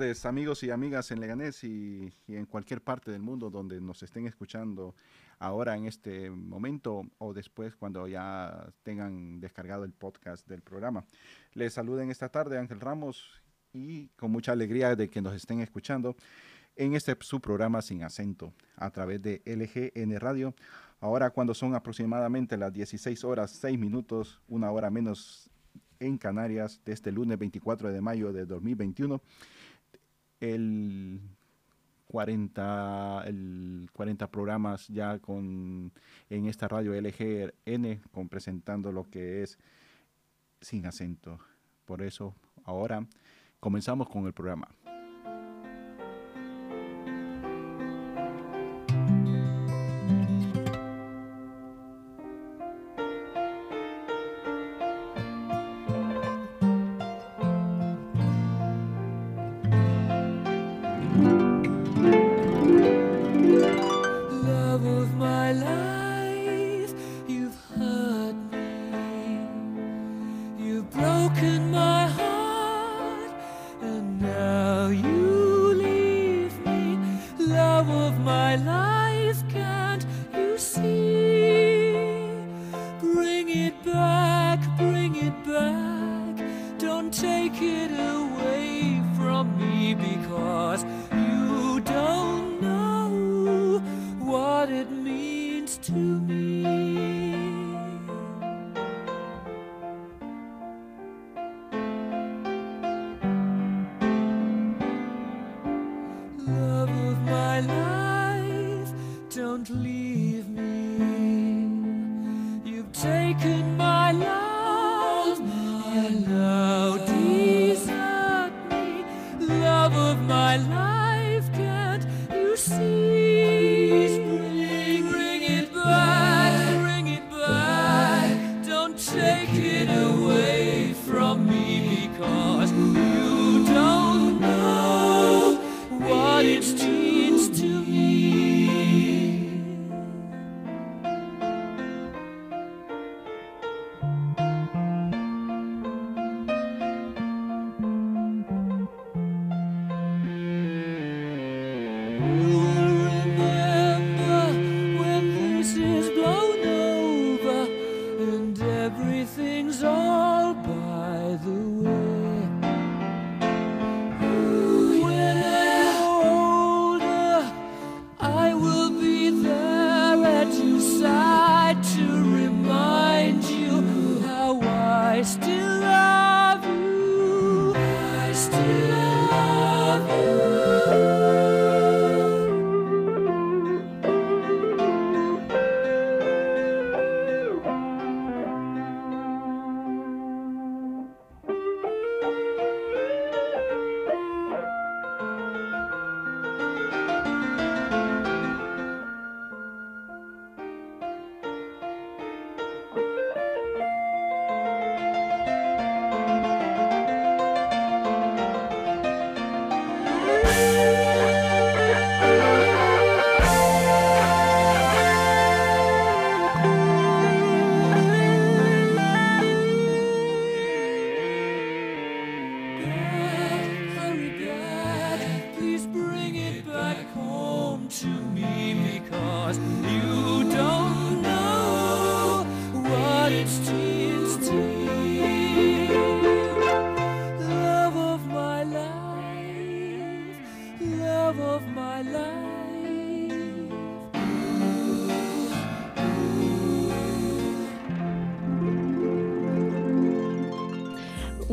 tardes amigos y amigas en Leganés y, en cualquier parte del mundo donde nos estén escuchando ahora en este momento o después cuando ya tengan descargado el podcast del programa. Les saluden esta tarde Ángel Ramos y con mucha alegría de que nos estén escuchando en este su programa sin acento a través de LGN Radio. Ahora cuando son aproximadamente las 16 horas 6 minutos, una hora menos en Canarias de este lunes 24 de mayo de 2021. El 40, el 40 programas ya con en esta radio LGN con presentando lo que es sin acento. Por eso ahora comenzamos con el programa.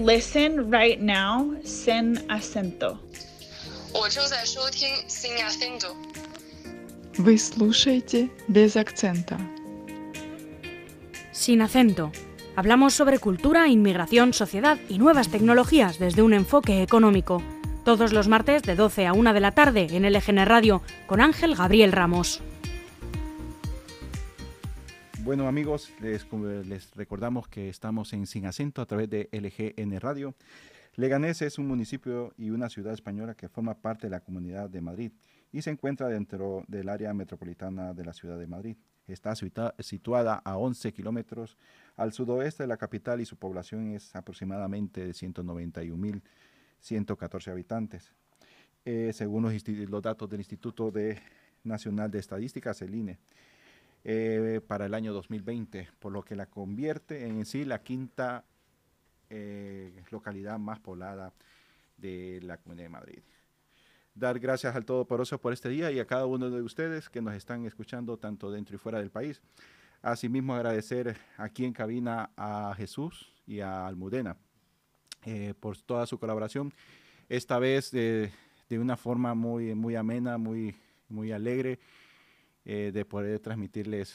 Listen right now, sin acento. Вы слушаете без акцента. Sin acento. Hablamos sobre cultura, inmigración, sociedad y nuevas tecnologías desde un enfoque económico. Todos los martes de 12 a 1 de la tarde en LGN Radio con Ángel Gabriel Ramos. Bueno amigos, les, recordamos que estamos en Sin Acento a través de LGN Radio. Leganés es un municipio y una ciudad española que forma parte de la Comunidad de Madrid y se encuentra dentro del área metropolitana de la ciudad de Madrid. Está situada a 11 kilómetros al sudoeste de la capital y su población es aproximadamente de 191.114 habitantes. Eh, según los, datos del Instituto Nacional de Estadísticas, el INE, eh, para el año 2020, por lo que la convierte en sí la quinta eh, localidad más poblada de la Comunidad de Madrid. Dar gracias al Todopoderoso por este día y a cada uno de ustedes que nos están escuchando tanto dentro y fuera del país. Asimismo, agradecer aquí en cabina a Jesús y a Almudena eh, por toda su colaboración. Esta vez de una forma muy, muy amena, muy, muy alegre, eh, de poder transmitirles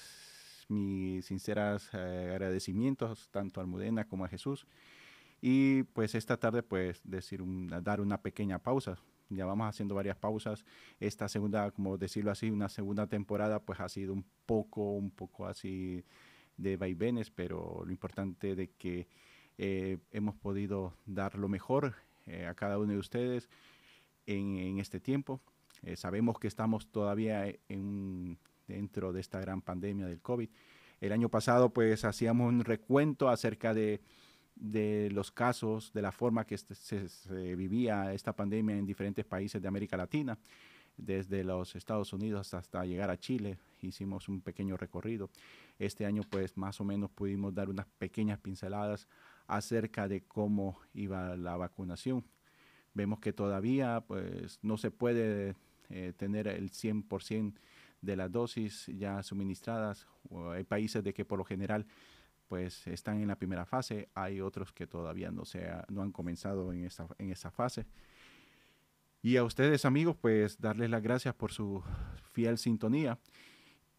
mis sinceros agradecimientos tanto a Almudena como a Jesús y pues esta tarde, pues decir dar una pequeña pausa. Ya vamos haciendo varias pausas. Esta segunda, como decirlo así, una segunda temporada, pues ha sido un poco, un poco así de vaivenes, pero lo importante de que eh, hemos podido dar lo mejor eh, a cada uno de ustedes en, este tiempo. Eh, sabemos que estamos todavía en, dentro de esta gran pandemia del COVID. El año pasado, pues hacíamos un recuento acerca de de los casos, de la forma que este, se, vivía esta pandemia en diferentes países de América Latina, desde los Estados Unidos hasta llegar a Chile. Hicimos un pequeño recorrido. Este año, pues, más o menos pudimos dar unas pequeñas pinceladas acerca de cómo iba la vacunación. Vemos que todavía, pues, no se puede eh, tener el 100% de las dosis ya suministradas. Hay países de que por lo general pues están en la primera fase, hay otros que todavía no, se no han comenzado en esa, en esa fase. Y a ustedes amigos, pues darles las gracias por su fiel sintonía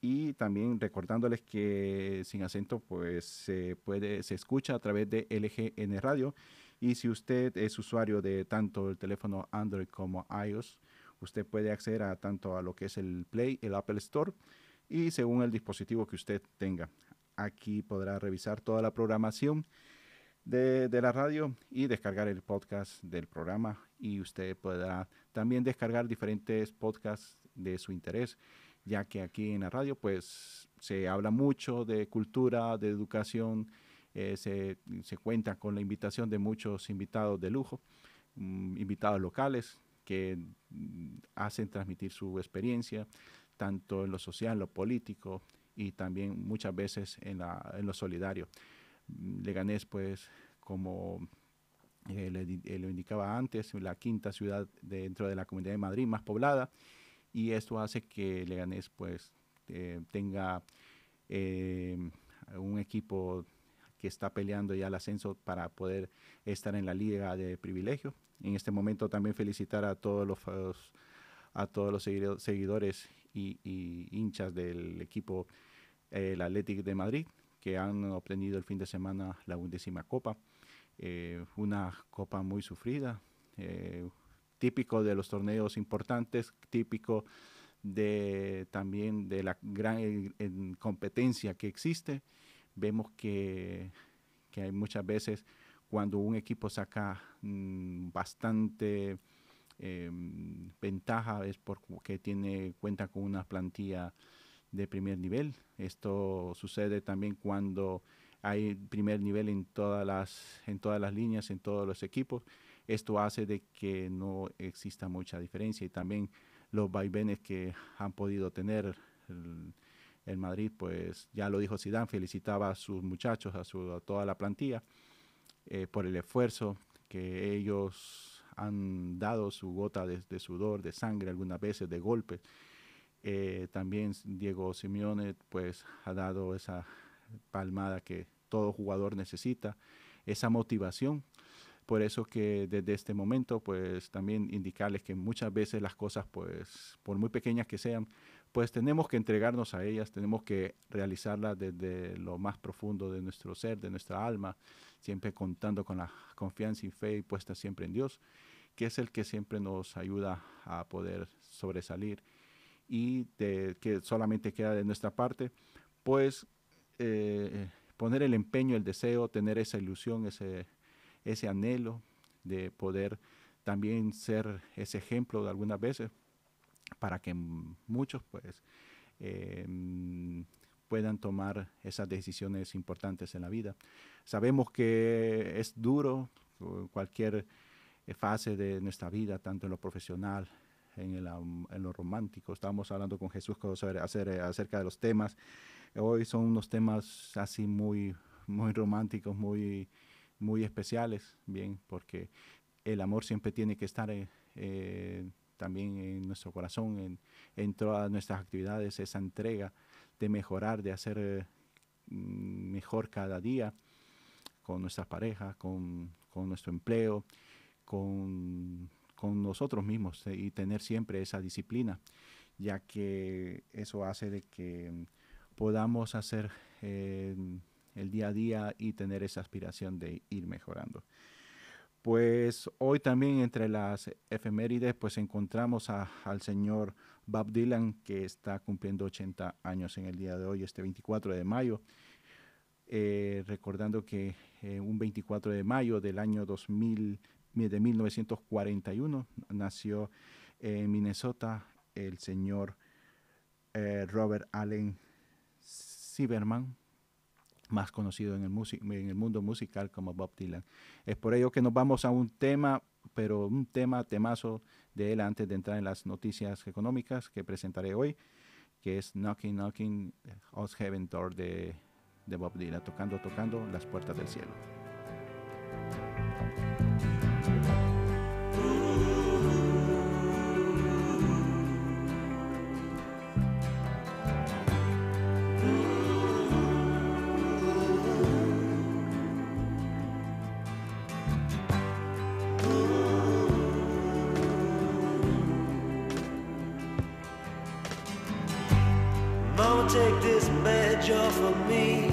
y también recordándoles que sin acento pues se puede se escucha a través de LGN Radio y si usted es usuario de tanto el teléfono Android como iOS, usted puede acceder a tanto a lo que es el Play, el Apple Store y según el dispositivo que usted tenga. Aquí podrá revisar toda la programación de, la radio y descargar el podcast del programa y usted podrá también descargar diferentes podcasts de su interés, ya que aquí en la radio pues se habla mucho de cultura, de educación, eh, se, cuenta con la invitación de muchos invitados de lujo, mm, invitados locales que mm, hacen transmitir su experiencia, tanto en lo social, lo político, y también muchas veces en, la, lo solidario. Mm, Leganés, pues, como eh, eh, lo indicaba antes, la quinta ciudad dentro de la Comunidad de Madrid más poblada, y esto hace que Leganés, pues, eh, tenga un equipo que está peleando ya el ascenso para poder estar en la liga de privilegio. En este momento también felicitar a todos los, a todos los seguidores y, hinchas del equipo el Athletic de Madrid, que han obtenido el fin de semana la undécima copa. Eh, una copa muy sufrida, eh, típico de los torneos importantes, típico de también de la gran competencia que existe. Vemos que, que, hay muchas veces cuando un equipo saca mm, bastante em, ventaja es porque tiene cuenta con una plantilla de primer nivel. Esto sucede también cuando hay primer nivel en todas las, en todas las líneas, en todos los equipos. Esto hace de que no exista mucha diferencia y también los vaivenes que han podido tener el, Madrid, pues ya lo dijo Zidane, felicitaba a sus muchachos, a, su, toda la plantilla eh, por el esfuerzo que ellos han dado, su gota de, sudor, de sangre, algunas veces de golpes eh, también Diego Simeone pues ha dado esa palmada que todo jugador necesita, esa motivación. Por eso que desde este momento pues también indicarles que muchas veces las cosas pues por muy pequeñas que sean pues tenemos que entregarnos a ellas, tenemos que realizarlas desde lo más profundo de nuestro ser, de nuestra alma, siempre contando con la confianza y fe puesta siempre en Dios, que es el que siempre nos ayuda a poder sobresalir. Y que solamente queda de nuestra parte, pues eh, poner el empeño, el deseo, tener esa ilusión, ese, ese anhelo, de poder también ser ese ejemplo de algunas veces para que muchos pues em, puedan tomar esas decisiones importantes en la vida. Sabemos que es duro cualquier eh, fase de nuestra vida, tanto en lo profesional, en, en lo romántico. Estábamos hablando con Jesús acerca de los temas. Hoy son unos temas así muy, muy románticos, muy, muy especiales, bien, porque el amor siempre tiene que estar eh, eh, también en nuestro corazón, en, en, todas nuestras actividades, esa entrega de mejorar, de hacer mm, mejor cada día con nuestras parejas, con, con nuestro empleo, con, con nosotros mismos eh, y tener siempre esa disciplina, ya que eso hace de que podamos hacer el día a día y tener esa aspiración de ir mejorando. Pues hoy también entre las efemérides pues encontramos al señor Bob Dylan que está cumpliendo 80 años en el día de hoy, este 24 de mayo. Eh, recordando que eh, un 24 de mayo del año 2000, de 1941 nació en Minnesota el señor eh, Robert Allen Zimmerman, más conocido en el, mundo musical como Bob Dylan. Es por ello que nos vamos a un tema, pero un tema temazo de él antes de entrar en las noticias económicas que presentaré hoy, que es Knocking, Knocking, Os Heaven Door de, de Bob Dylan, tocando, tocando las puertas del cielo. for me.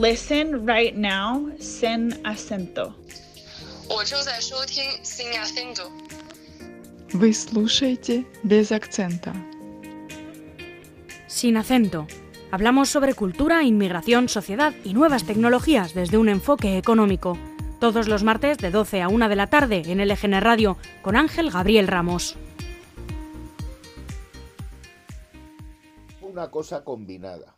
listen right now sin acento. sin acento. Вы слушаете без акцента. Sin acento. Hablamos sobre cultura, inmigración, sociedad y nuevas tecnologías desde un enfoque económico. Todos los martes de 12 a 1 de la tarde en LGN Radio con Ángel Gabriel Ramos. Una cosa combinada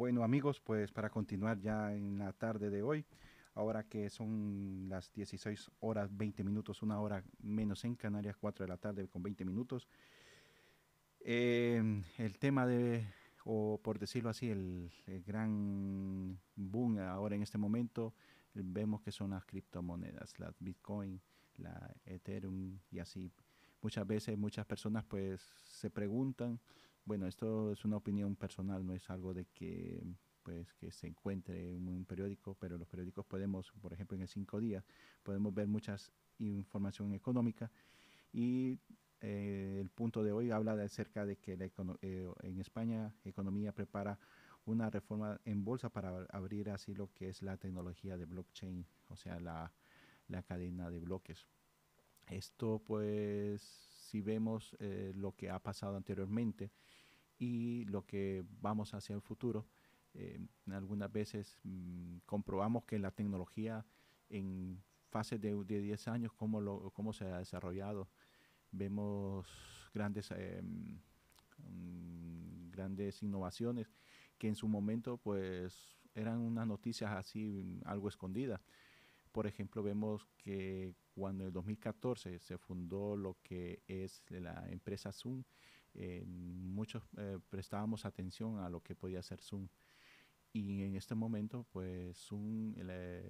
bueno amigos, pues para continuar ya en la tarde de hoy, ahora que son las 16 horas 20 minutos, una hora menos en Canarias, 4 de la tarde con 20 minutos, eh, el tema de, o por decirlo así, el, el gran boom ahora en este momento, vemos que son las criptomonedas, las Bitcoin, la Ethereum y así. Muchas veces muchas personas pues se preguntan, bueno, esto es una opinión personal, no es algo de que pues que se encuentre en un periódico, pero los periódicos podemos, por ejemplo, en el cinco días, podemos ver muchas información económica y eh, el punto de hoy habla de acerca de que la eh, en España economía prepara una reforma en bolsa para abrir así lo que es la tecnología de blockchain, o sea, la, la cadena de bloques. Esto pues si vemos eh, lo que ha pasado anteriormente y lo que vamos hacia el futuro, eh, algunas veces mm, comprobamos que la tecnología en fase de, 10 años, cómo, lo, cómo se ha desarrollado. Vemos grandes, eh, mm, grandes innovaciones que en su momento pues eran unas noticias así mm, algo escondidas. Por ejemplo, vemos que cuando en el 2014 se fundó lo que es la empresa Zoom, eh, muchos prestábamos atención a lo que podía hacer Zoom. Y en este momento pues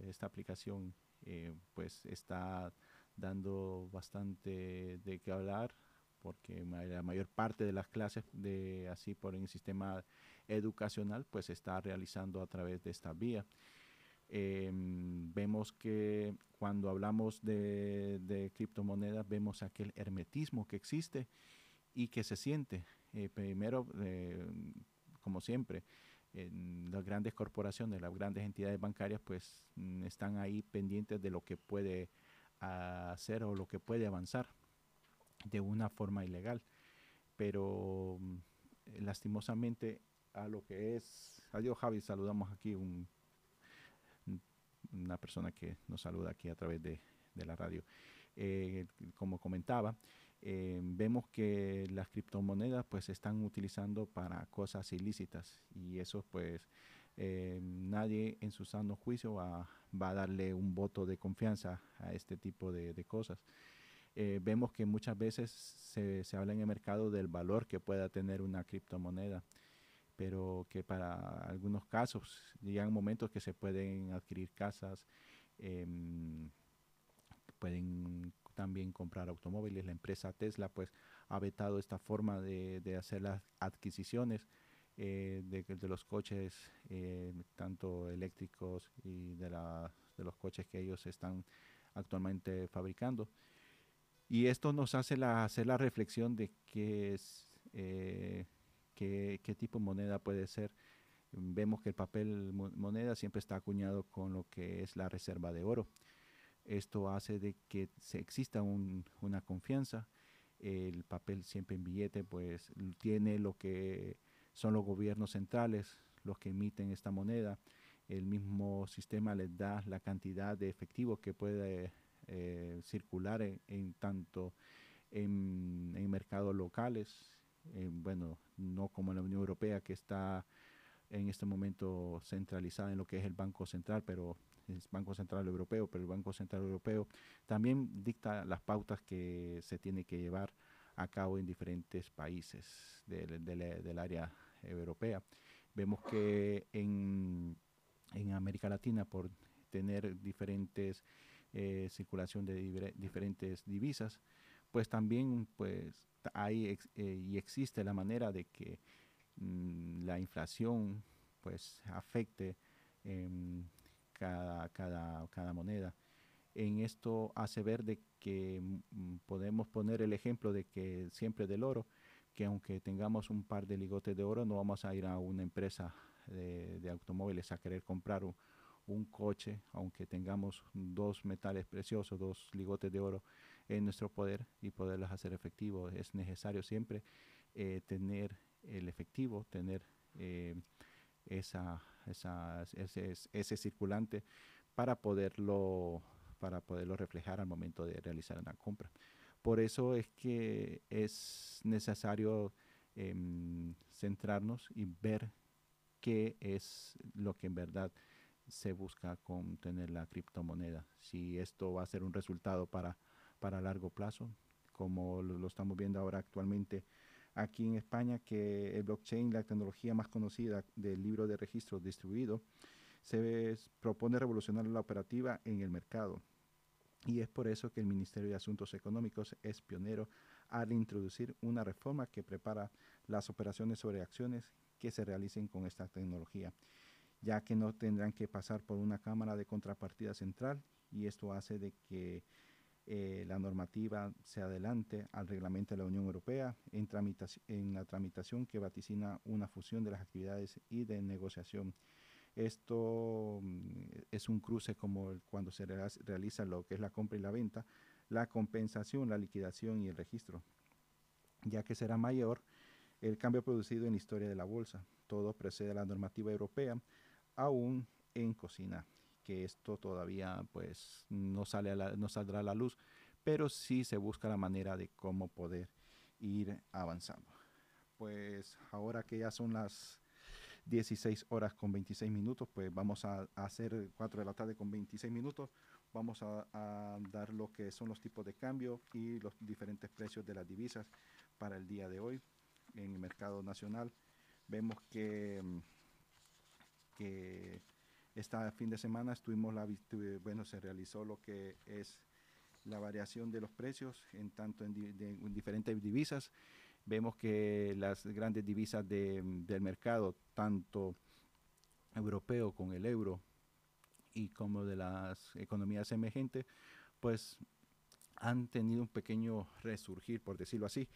esta aplicación eh, pues está dando bastante de qué hablar porque la mayor parte de las clases de así por el sistema educacional pues está realizando a través de esta vía. Em, vemos que cuando hablamos de, de, criptomonedas vemos aquel hermetismo que existe y que se siente eh, primero eh, como siempre las grandes corporaciones, las grandes entidades bancarias, pues mm, están ahí pendientes de lo que puede hacer o lo que puede avanzar de una forma ilegal. Pero mm, lastimosamente a lo que es, adiós Javi, saludamos aquí un, una persona que nos saluda aquí a través de, la radio. Eh, como comentaba, eh, vemos que las criptomonedas pues se están utilizando para cosas ilícitas y eso pues eh, nadie en su sano juicio va, a darle un voto de confianza a este tipo de, cosas. Eh, vemos que muchas veces se, se, habla en el mercado del valor que pueda tener una criptomoneda, pero que para algunos casos llegan momentos que se pueden adquirir casas, em, pueden también comprar automóviles. La empresa Tesla pues ha vetado esta forma de, hacer las adquisiciones eh, de, los coches, eh, tanto eléctricos y de, de los coches que ellos están actualmente fabricando. Y esto nos hace la, hacer la reflexión de qué eh, qué tipo de moneda puede ser. Vemos que el papel moneda siempre está acuñado con lo que es la reserva de oro. Esto hace de que se exista una confianza. El papel siempre en billete, pues tiene lo que son los gobiernos centrales, los que emiten esta moneda. El mismo sistema les da la cantidad de efectivo que puede eh, circular en, tanto en, mercados locales, bueno, no como en la Unión Europea que está en este momento centralizada en lo que es el Banco Central, pero Banco Central Europeo, pero el Banco Central Europeo también dicta las pautas que se tiene que llevar a cabo en diferentes países del, área europea. Vemos que en, América Latina, por tener diferentes eh, circulación de diferentes divisas, pues también pues hay eh, y existe la manera de que mm, la inflación pues afecte em, cada, cada, cada moneda. En esto hace ver de que mm, podemos poner el ejemplo de que siempre del oro, que aunque tengamos un par de ligotes de oro, no vamos a ir a una empresa de, automóviles a querer comprar un, coche, aunque tengamos dos metales preciosos, dos ligotes de oro en nuestro poder y poderlas hacer efectivos. Es necesario siempre eh, tener el efectivo, tener eh, esa, ese, circulante para poderlo, para poderlo reflejar al momento de realizar una compra. Por eso es que es necesario em, centrarnos y ver qué es lo que en verdad se busca con tener la criptomoneda. Si esto va a ser un resultado para, para largo plazo, como lo estamos viendo ahora actualmente aquí en España que el blockchain, la tecnología más conocida del libro de registro distribuido, se propone revolucionar la operativa en el mercado. Y es por eso que el Ministerio de Asuntos Económicos es pionero al introducir una reforma que prepara las operaciones sobre acciones que se realicen con esta tecnología, ya que no tendrán que pasar por una cámara de contrapartida central y esto hace de que eh, la normativa se adelante al reglamento de la Unión Europea en, en la tramitación que vaticina una fusión de las actividades y de negociación. Esto mm, es un cruce como cuando se realiza lo que es la compra y la venta, la compensación, la liquidación y el registro, ya que será mayor el cambio producido en la historia de la bolsa. Todo precede a la normativa europea, aún en cocina que esto todavía pues no, sale no saldrá a la luz, pero sí se busca la manera de cómo poder ir avanzando. Pues ahora que ya son las 16 horas con 26 minutos, pues vamos a, hacer 4 de la tarde con 26 minutos. Vamos a, a, dar lo que son los tipos de cambio y los diferentes precios de las divisas para el día de hoy en el mercado nacional. Vemos que, que este fin de semana estuvimos la, bueno, se realizó lo que es la variación de los precios en tanto en, diferentes divisas. Vemos que las grandes divisas del mercado, tanto europeo con el euro y como de las economías emergentes, pues han tenido un pequeño resurgir, por decirlo así,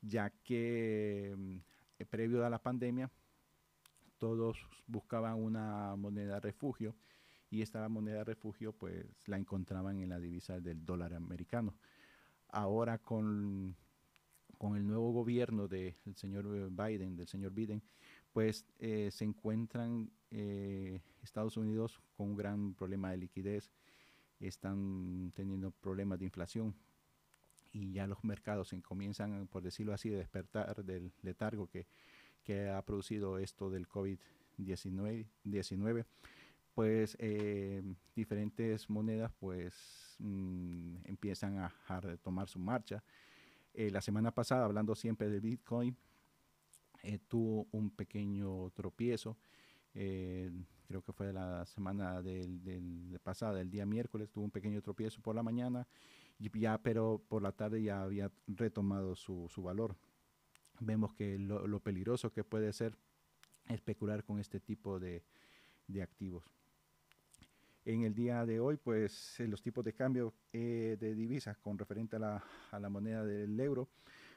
ya que mm, previo a la pandemia todos buscaban una moneda refugio y esta moneda refugio pues la encontraban en la divisa del dólar americano. Ahora con, con el nuevo gobierno del señor Biden, del señor Biden, pues eh, se encuentran eh, Estados Unidos con un gran problema de liquidez, están teniendo problemas de inflación y ya los mercados comienzan, por decirlo así, a despertar del letargo que que ha producido esto del COVID-19, pues eh, diferentes monedas pues mm, empiezan a, retomar su marcha. Eh, la semana pasada, hablando siempre del Bitcoin, eh, tuvo un pequeño tropiezo. creo que fue la semana del, pasada, el día miércoles, tuvo un pequeño tropiezo por la mañana, ya, pero por la tarde ya había retomado su, su valor vemos que lo, peligroso que puede ser especular con este tipo de, activos. En el día de hoy, pues los tipos de cambio eh, de divisas con referente a la, moneda del euro,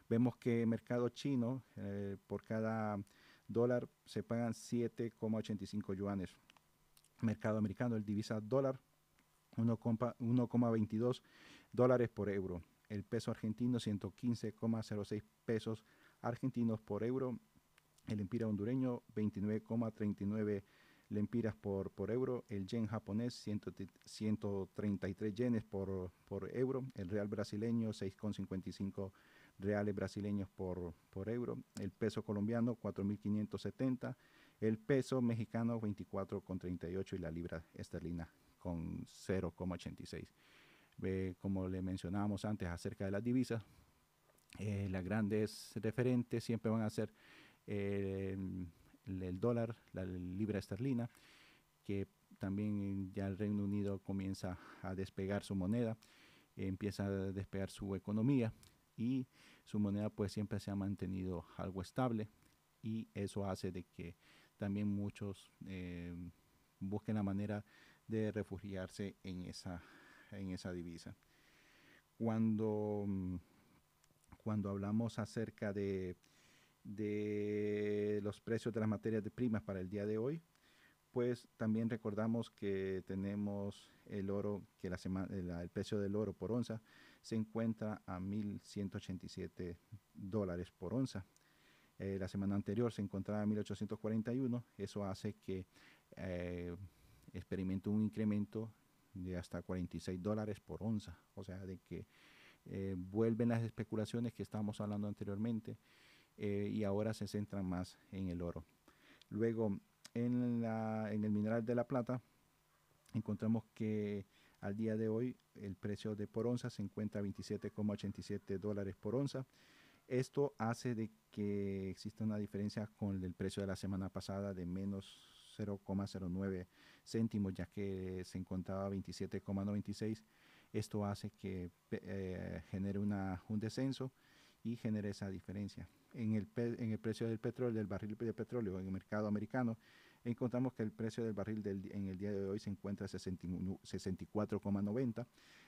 vemos que el mercado chino eh, por cada dólar se pagan 7,85 yuanes. Mercado americano, el divisa dólar, 1,22 dólares por euro. El peso argentino, 115,06 pesos argentinos por euro, el empira hondureño 29,39 lempiras por, por euro, el yen japonés 133 yenes por, por euro, el real brasileño 6,55 reales brasileños por, por euro, el peso colombiano 4.570, el peso mexicano 24,38 y la libra esterlina con 0,86. Como le mencionábamos antes acerca de las divisas, eh, las grandes referentes siempre van a ser eh, el, dólar, la libra esterlina, que también ya el Reino Unido comienza a despegar su moneda, empieza a despegar su economía y su moneda pues siempre se ha mantenido algo estable y eso hace de que también muchos eh, busquen la manera de refugiarse en esa, en esa divisa. Cuando mm, cuando hablamos acerca de, de los precios de las materias de primas para el día de hoy, pues también recordamos que tenemos el oro, que la semana, el, precio del oro por onza se encuentra a 1.187 dólares por onza. Eh, la semana anterior se encontraba a 1.841, eso hace que eh, experimente un incremento de hasta 46 dólares por onza, o sea, de que eh, vuelven las especulaciones que estábamos hablando anteriormente eh, y ahora se centran más en el oro. Luego, en, la, en el mineral de la plata, encontramos que al día de hoy el precio de por onza se encuentra a 27,87 dólares por onza. Esto hace de que exista una diferencia con el precio de la semana pasada de menos 0,09 céntimos, ya que se encontraba a 27,96 esto hace que eh, genere una, un descenso y genera esa diferencia. En el, en el precio del petróleo, del barril de petróleo en el mercado americano, encontramos que el precio del barril del en el día de hoy se encuentra a 61 64,90.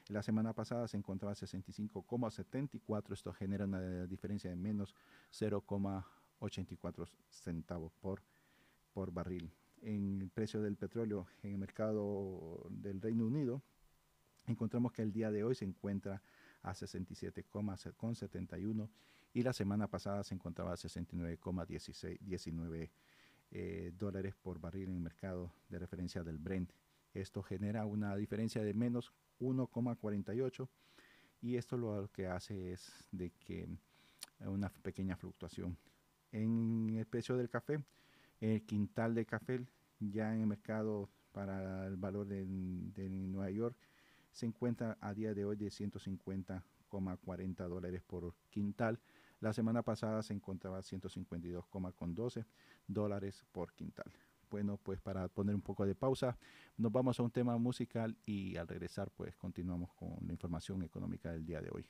La semana pasada se encontraba a 65,74. Esto genera una diferencia de menos 0,84 centavos por, por barril. En el precio del petróleo en el mercado del Reino Unido, encontramos que el día de hoy se encuentra a 67,71 y la semana pasada se encontraba a 69,19 eh, dólares por barril en el mercado de referencia del Brent. Esto genera una diferencia de menos 1,48 y esto lo que hace es de que eh, una pequeña fluctuación. En el precio del café, el quintal de café ya en el mercado para el valor de, de Nueva York se encuentra a día de hoy de 150,40 dólares por quintal. La semana pasada se encontraba a 152,12 dólares por quintal. Bueno, pues para poner un poco de pausa, nos vamos a un tema musical y al regresar pues continuamos con la información económica del día de hoy.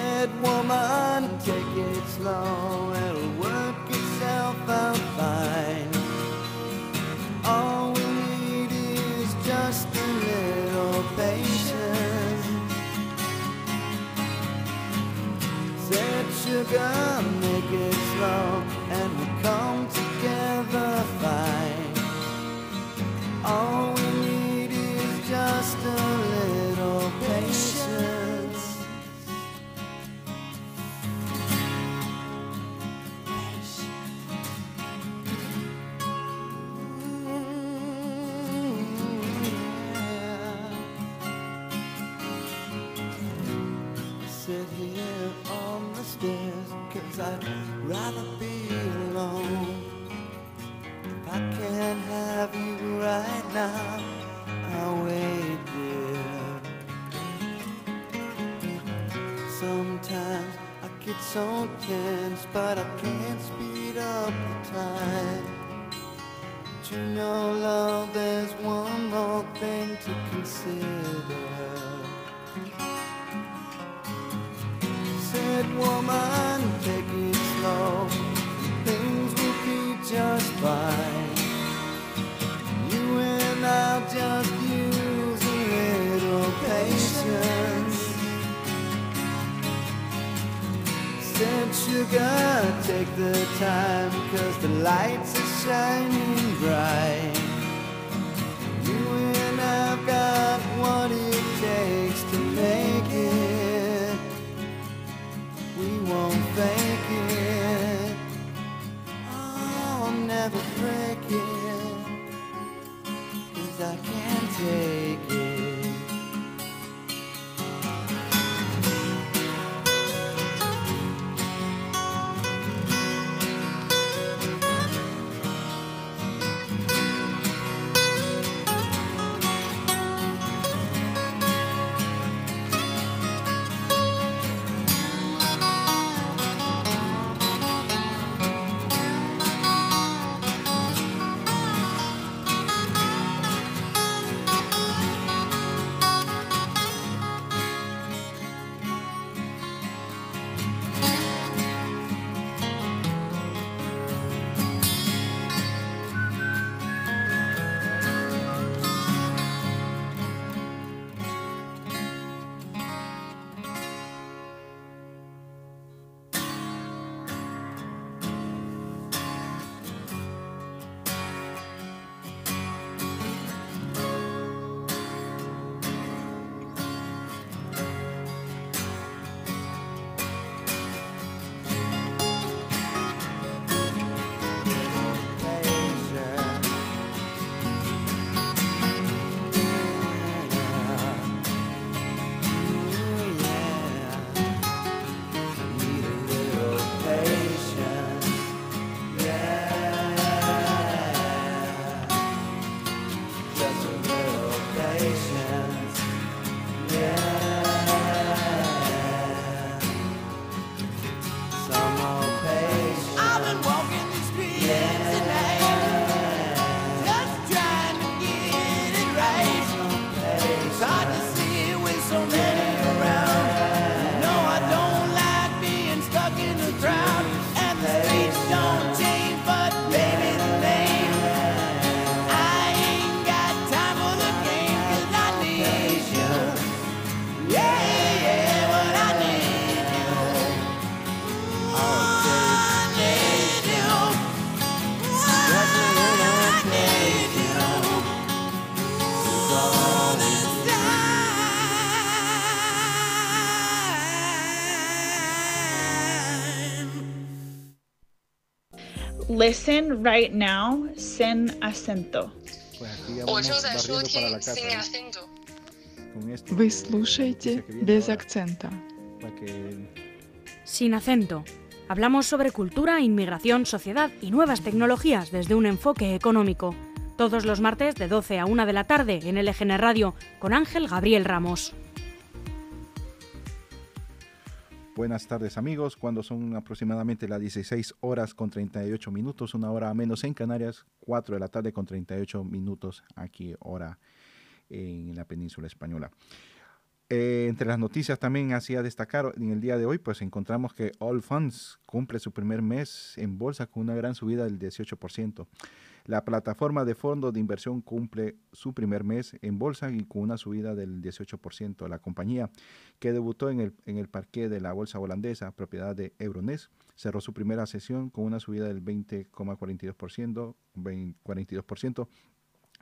Said woman, take it slow, it'll work itself out fine. All we need is just a little patience. Said sugar, So tense, but I can't speed up the time. But you know, love, there's one more thing to consider. Said woman, take it slow. Things will be just fine. You and I'll just Sugar, take the time, cause the lights are shining bright. Listen right now sin acento. Sin acento. Hablamos sobre cultura, inmigración, sociedad y nuevas tecnologías desde un enfoque económico. Todos los martes de 12 a 1 de la tarde en LGN Radio con Ángel Gabriel Ramos. Buenas tardes amigos, cuando son aproximadamente las 16 horas con 38 minutos, una hora menos en Canarias, 4 de la tarde con 38 minutos aquí hora en la península española. Eh, entre las noticias también hacía destacar en el día de hoy, pues encontramos que All Funds cumple su primer mes en bolsa con una gran subida del 18%. La plataforma de fondos de inversión cumple su primer mes en bolsa y con una subida del 18%. La compañía, que debutó en el, en el de la bolsa holandesa, propiedad de Euronext, cerró su primera sesión con una subida del 20,42%, 20 42%,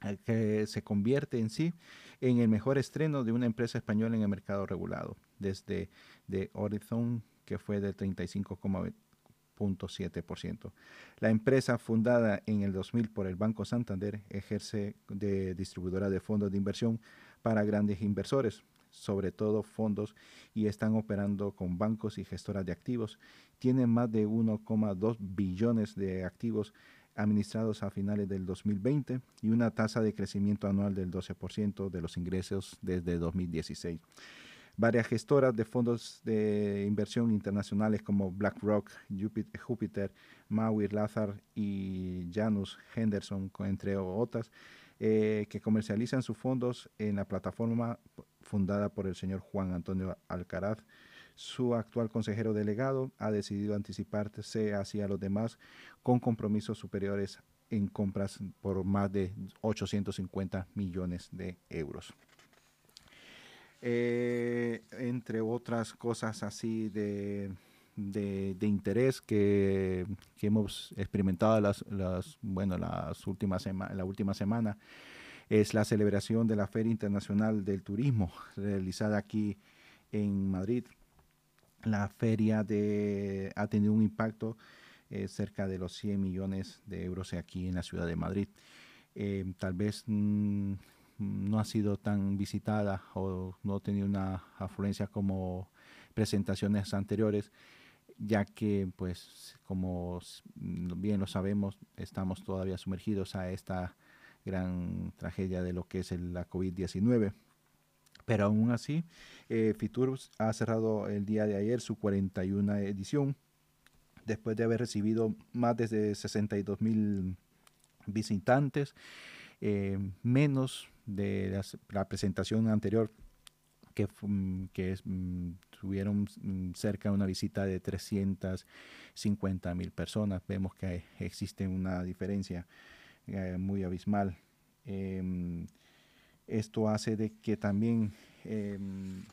eh, que se convierte en sí en el mejor estreno de una empresa española en el mercado regulado, desde de Horizon, que fue del 35,7%. La empresa, fundada en el 2000 por el Banco Santander, ejerce de distribuidora de fondos de inversión para grandes inversores, sobre todo fondos, y están operando con bancos y gestoras de activos. Tienen más de 1,2 billones de activos administrados a finales del 2020 y una tasa de crecimiento anual del 12% de los ingresos desde 2016. Varias gestoras de fondos de inversión internacionales como BlackRock, Jupiter, Maui, Lazar y Janus Henderson, entre otras, eh, que comercializan sus fondos en la plataforma fundada por el señor Juan Antonio Alcaraz. Su actual consejero delegado ha decidido anticiparse hacia los demás con compromisos superiores en compras por más de 850 millones de euros. Eh, entre otras cosas así de, de, de interés que, que hemos experimentado las, las, bueno, las últimas sema- la última semana es la celebración de la Feria Internacional del Turismo realizada aquí en Madrid. La feria de, ha tenido un impacto eh, cerca de los 100 millones de euros aquí en la ciudad de Madrid. Eh, tal vez mm, no ha sido tan visitada o no ha tenido una afluencia como presentaciones anteriores, ya que, pues, como bien lo sabemos, estamos todavía sumergidos a esta gran tragedia de lo que es el- la COVID-19. Pero aún así, eh, Fitur ha cerrado el día de ayer su 41 edición, después de haber recibido más de 62 mil visitantes, eh, menos de la presentación anterior que, que mm, tuvieron mm, cerca de una visita de 350 mil personas. Vemos que existe una diferencia eh, muy abismal. Em, esto hace de que también em,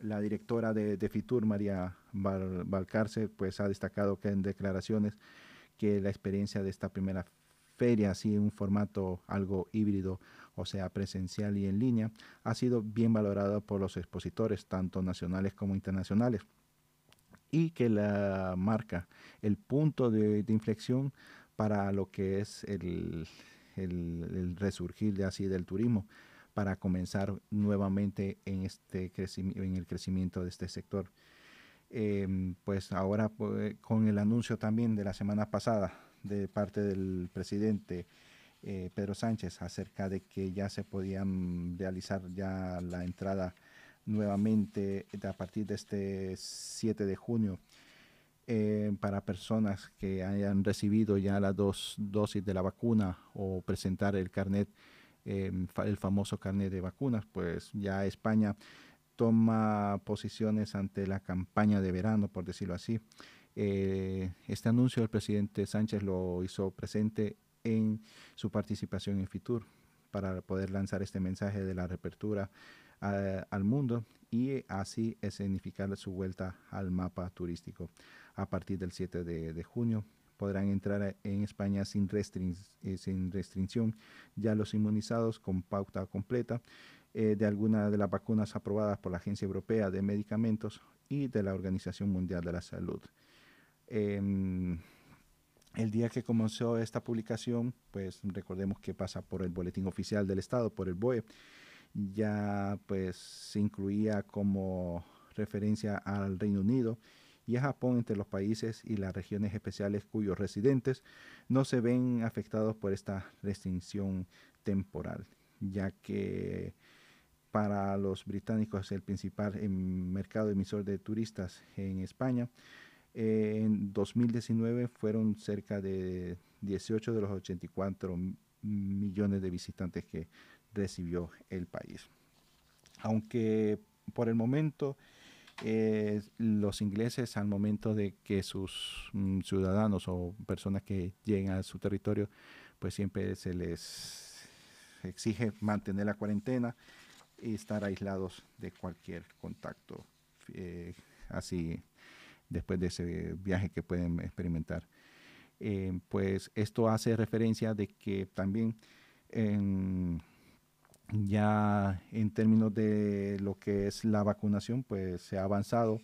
la directora de, Fitur, María Valcarce, pues ha destacado que en declaraciones que la experiencia de esta primera feria, así en un formato algo híbrido, o sea, presencial y en línea, ha sido bien valorada por los expositores, tanto nacionales como internacionales, y que la marca el punto de, inflexión para lo que es el, el- resurgir de así del turismo para comenzar nuevamente en este en el crecimiento de este sector. Em, pues ahora pues, con el anuncio también de la semana pasada de parte del presidente eh, Pedro Sánchez acerca de que ya se podían realizar ya la entrada nuevamente a partir de este 7 de junio eh, para personas que hayan recibido ya las dos dosis de la vacuna o presentar el carnet, eh, el famoso carnet de vacunas, pues ya España toma posiciones ante la campaña de verano, por decirlo así. Eh, este anuncio el presidente Sánchez lo hizo presente en su participación en FITUR para poder lanzar este mensaje de la reapertura al mundo y así significar su vuelta al mapa turístico. A partir del 7 de, junio podrán entrar en España sin, eh, sin restricción ya los inmunizados con pauta completa eh, de alguna de las vacunas aprobadas por la Agencia Europea de Medicamentos y de la Organización Mundial de la Salud. Em, el día que comenzó esta publicación, pues recordemos que pasa por el Boletín Oficial del Estado, por el BOE, ya pues se incluía como referencia al Reino Unido y a Japón entre los países y las regiones especiales cuyos residentes no se ven afectados por esta restricción temporal, ya que para los británicos el principal em, mercado emisor de turistas en España. En 2019 fueron cerca de 18 de los 84 millones de visitantes que recibió el país. Aunque por el momento eh, los ingleses al momento de que sus mm, ciudadanos o personas que lleguen a su territorio, pues siempre se les exige mantener la cuarentena y estar aislados de cualquier contacto eh, así después de ese viaje que pueden experimentar. Eh, pues esto hace referencia de que también ya en términos de lo que es la vacunación, pues se ha avanzado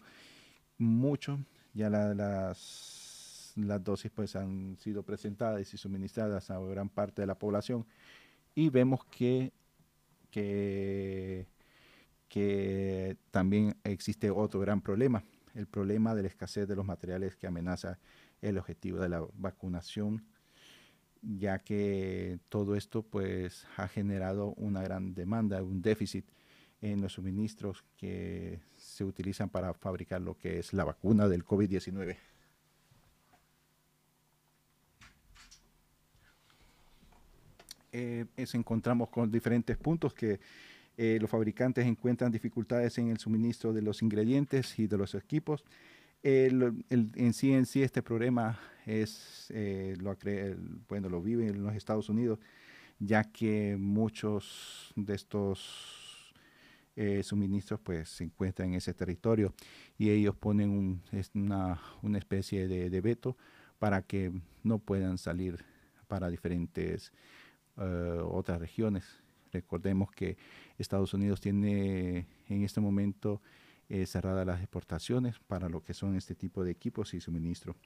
mucho. Ya las, las dosis pues han sido presentadas y suministradas a gran parte de la población y vemos que que, también existe otro gran problema, el problema de la escasez de los materiales que amenaza el objetivo de la vacunación, ya que todo esto pues ha generado una gran demanda, un déficit en los suministros que se utilizan para fabricar lo que es la vacuna del COVID-19. eh, encontramos con diferentes puntos que eh, los fabricantes encuentran dificultades en el suministro de los ingredientes y de los equipos. en sí en sí este problema es eh, lo bueno lo vive en los Estados Unidos ya que muchos de estos eh, suministros pues se encuentran en ese territorio y ellos ponen una, una, especie de, veto para que no puedan salir para diferentes otras regiones. Recordemos que Estados Unidos tiene en este momento eh, cerradas las exportaciones para lo que son este tipo de equipos y suministro.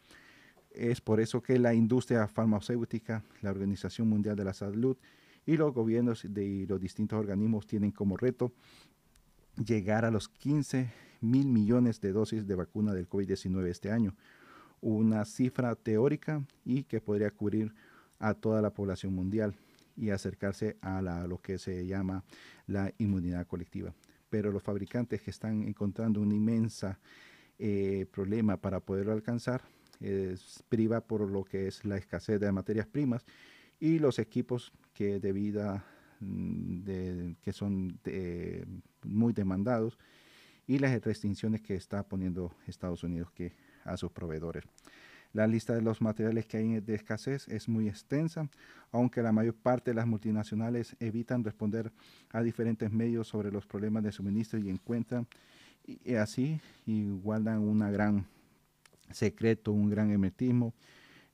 Es por eso que la industria farmacéutica, la Organización Mundial de la Salud y los gobiernos de los distintos organismos tienen como reto llegar a los 15 mil millones de dosis de vacuna del COVID-19 este año, una cifra teórica y que podría cubrir a toda la población mundial y acercarse a lo que se llama la inmunidad colectiva. Pero los fabricantes que están encontrando un inmensa eh, problema para poderlo alcanzar es priva por lo que es la escasez de materias primas y los equipos que debido mm, de, que son muy demandados y las restricciones que está poniendo Estados Unidos que a sus proveedores. La lista de los materiales que hay de escasez es muy extensa, aunque la mayor parte de las multinacionales evitan responder a diferentes medios sobre los problemas de suministro y encuentran y así y guardan un gran secreto, un gran hermetismo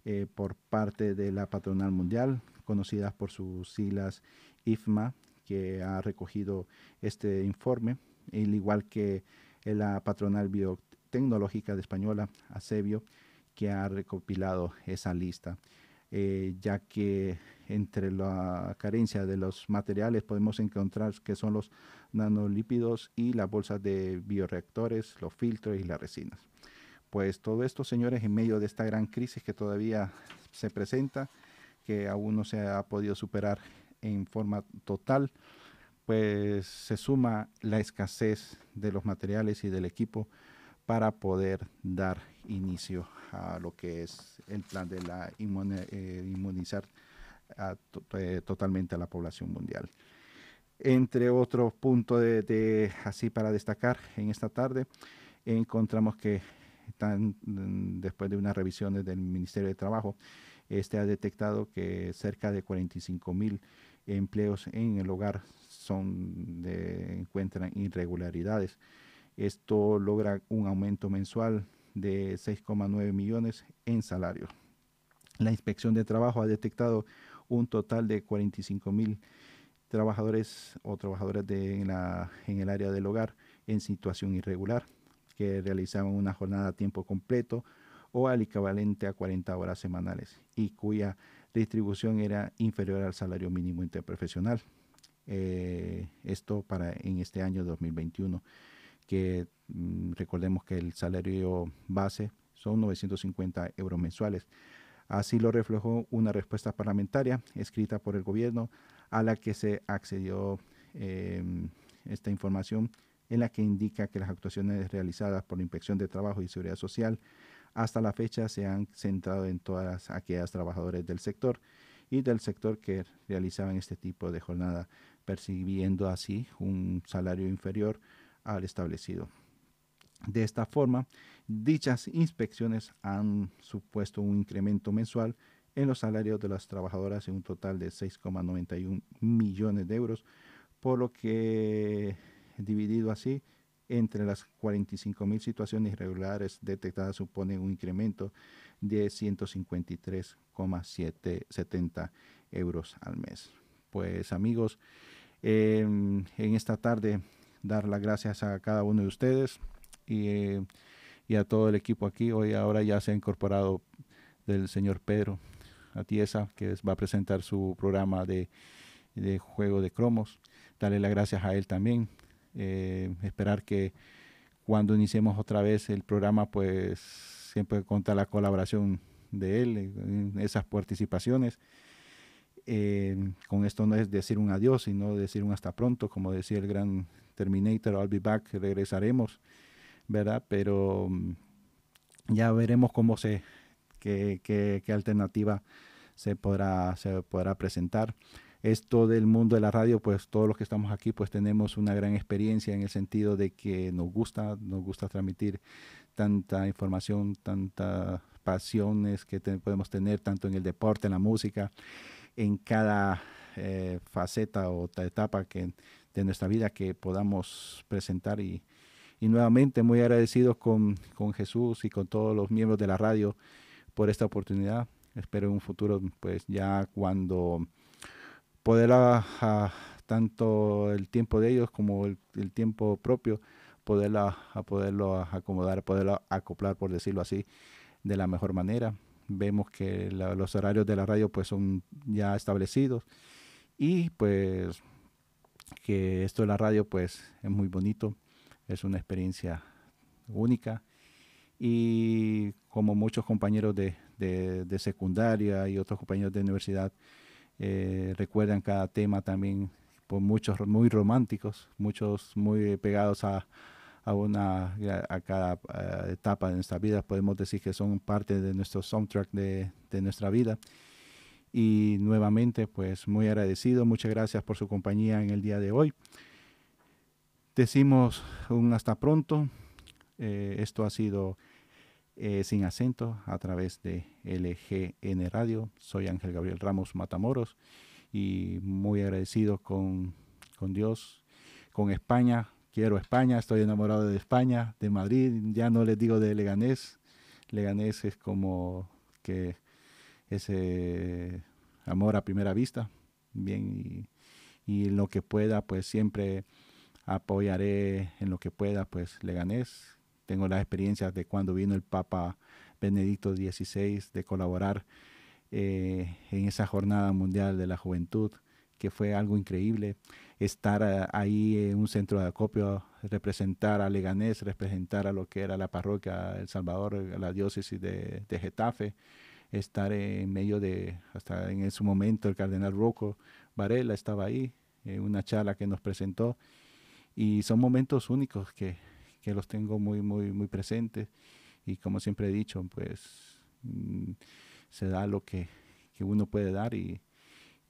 eh, por parte de la patronal mundial, conocida por sus siglas IFMA, que ha recogido este informe, al igual que la patronal biotecnológica de española, ASEBIO, que ha recopilado esa lista, eh, ya que entre la carencia de los materiales podemos encontrar que son los nanolípidos y las bolsas de bioreactores, los filtros y las resinas. Pues todo esto, señores, en medio de esta gran crisis que todavía se presenta, que aún no se ha podido superar en forma total, pues se suma la escasez de los materiales y del equipo para poder dar inicio a lo que es el plan de la eh, inmunizar eh, totalmente a la población mundial. Entre otros puntos de, así para destacar en esta tarde, encontramos que después de unas revisiones del Ministerio de Trabajo, este ha detectado que cerca de 45 mil empleos en el hogar son de, encuentran irregularidades. Esto logra un aumento mensual de 6,9 millones en salarios. La inspección de trabajo ha detectado un total de 45 mil trabajadores o trabajadoras en el área del hogar en situación irregular que realizaban una jornada a tiempo completo o al equivalente a 40 horas semanales y cuya distribución era inferior al salario mínimo interprofesional. Eh, esto para en este año 2021, que mm, recordemos que el salario base son 950 euros mensuales. Así lo reflejó una respuesta parlamentaria escrita por el gobierno a la que se accedió em, esta información en la que indica que las actuaciones realizadas por la Inspección de Trabajo y Seguridad Social hasta la fecha se han centrado en todas aquellas trabajadores del sector y del sector que realizaban este tipo de jornada, percibiendo así un salario inferior al establecido. De esta forma, dichas inspecciones han supuesto un incremento mensual en los salarios de las trabajadoras en un total de 6,91 millones de euros, por lo que dividido así entre las 45 mil situaciones irregulares detectadas suponen un incremento de 153,70 euros al mes. Pues amigos, en esta tarde dar las gracias a cada uno de ustedes y, y, a todo el equipo aquí. Hoy ahora ya se ha incorporado del señor Pedro Atiesa, que va a presentar su programa de, de juego de cromos. Darle las gracias a él también eh, esperar que cuando iniciemos otra vez el programa, pues siempre contar la colaboración de él en esas participaciones. Eh, con esto no es decir un adiós, sino decir un hasta pronto, como decía el gran Terminator, I'll be back, regresaremos, ¿verdad? Pero mm, ya veremos cómo se, qué, qué, qué alternativa se podrá, se podrá presentar esto del mundo de la radio, pues todos los que estamos aquí, pues tenemos una gran experiencia en el sentido de que nos gusta, nos gusta transmitir tanta información, tantas pasiones que podemos tener, tanto en el deporte, en la música, en cada eh, faceta o etapa que, de nuestra vida que podamos presentar y, y nuevamente muy agradecidos con, con Jesús y con todos los miembros de la radio por esta oportunidad. Espero en un futuro, pues ya cuando poder a, tanto el tiempo de ellos como el, tiempo propio, poderla, a poderlo acomodar, poderlo acoplar, por decirlo así, de la mejor manera. Vemos que los horarios de la radio pues son ya establecidos y pues que esto de la radio pues es muy bonito, es una experiencia única y como muchos compañeros de, de secundaria y otros compañeros de universidad, eh, recuerdan cada tema también por muchos muy románticos, muchos muy pegados a, a una a cada etapa de nuestra vida. Podemos decir que son parte de nuestro soundtrack de, de nuestra vida. Y nuevamente, pues muy agradecido. Muchas gracias por su compañía en el día de hoy. Decimos un hasta pronto. Eh, esto ha sido eh, sin acento a través de LGN Radio. Soy Ángel Gabriel Ramos Matamoros y muy agradecido con, con Dios, con España. Quiero España, estoy enamorado de España, de Madrid, ya no les digo de Leganés. Leganés es como que ese amor a primera vista. Bien, y, lo que pueda, pues siempre apoyaré en lo que pueda, pues Leganés, tengo las experiencias de cuando vino el Papa Benedicto XVI de colaborar eh, en esa jornada mundial de la juventud, que fue algo increíble. Estar eh, ahí en un centro de acopio, representar a Leganés, representar a lo que era la parroquia El Salvador, la diócesis de, Getafe, estar en medio de, hasta en ese momento el cardenal Rocco Varela estaba ahí, en una charla que nos presentó, y son momentos únicos que, que los tengo muy, muy, muy presentes. Y como siempre he dicho, pues mm, se da lo que, uno puede dar y,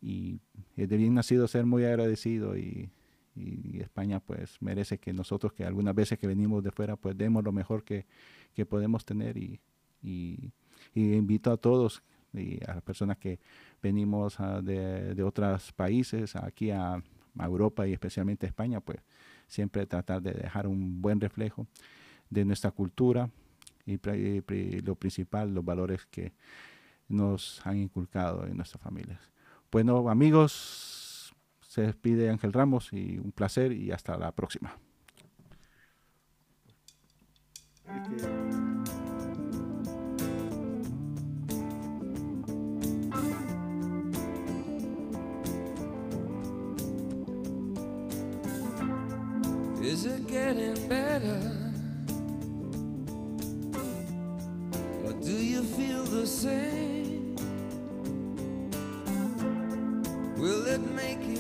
y es de bien nacido ser muy agradecido y, y España pues merece que nosotros que algunas veces que venimos de fuera pues demos lo mejor que, que podemos tener y, y invito a todos y a las personas que venimos ah, de, de otros países aquí a, Europa y especialmente a España pues siempre tratar de dejar un buen reflejo de nuestra cultura y, y pri- lo principal, los valores que nos han inculcado en nuestras familias. Bueno, amigos, se despide Ángel Ramos y un placer y hasta la próxima. Is it getting better? Or do you feel the same? Will it make it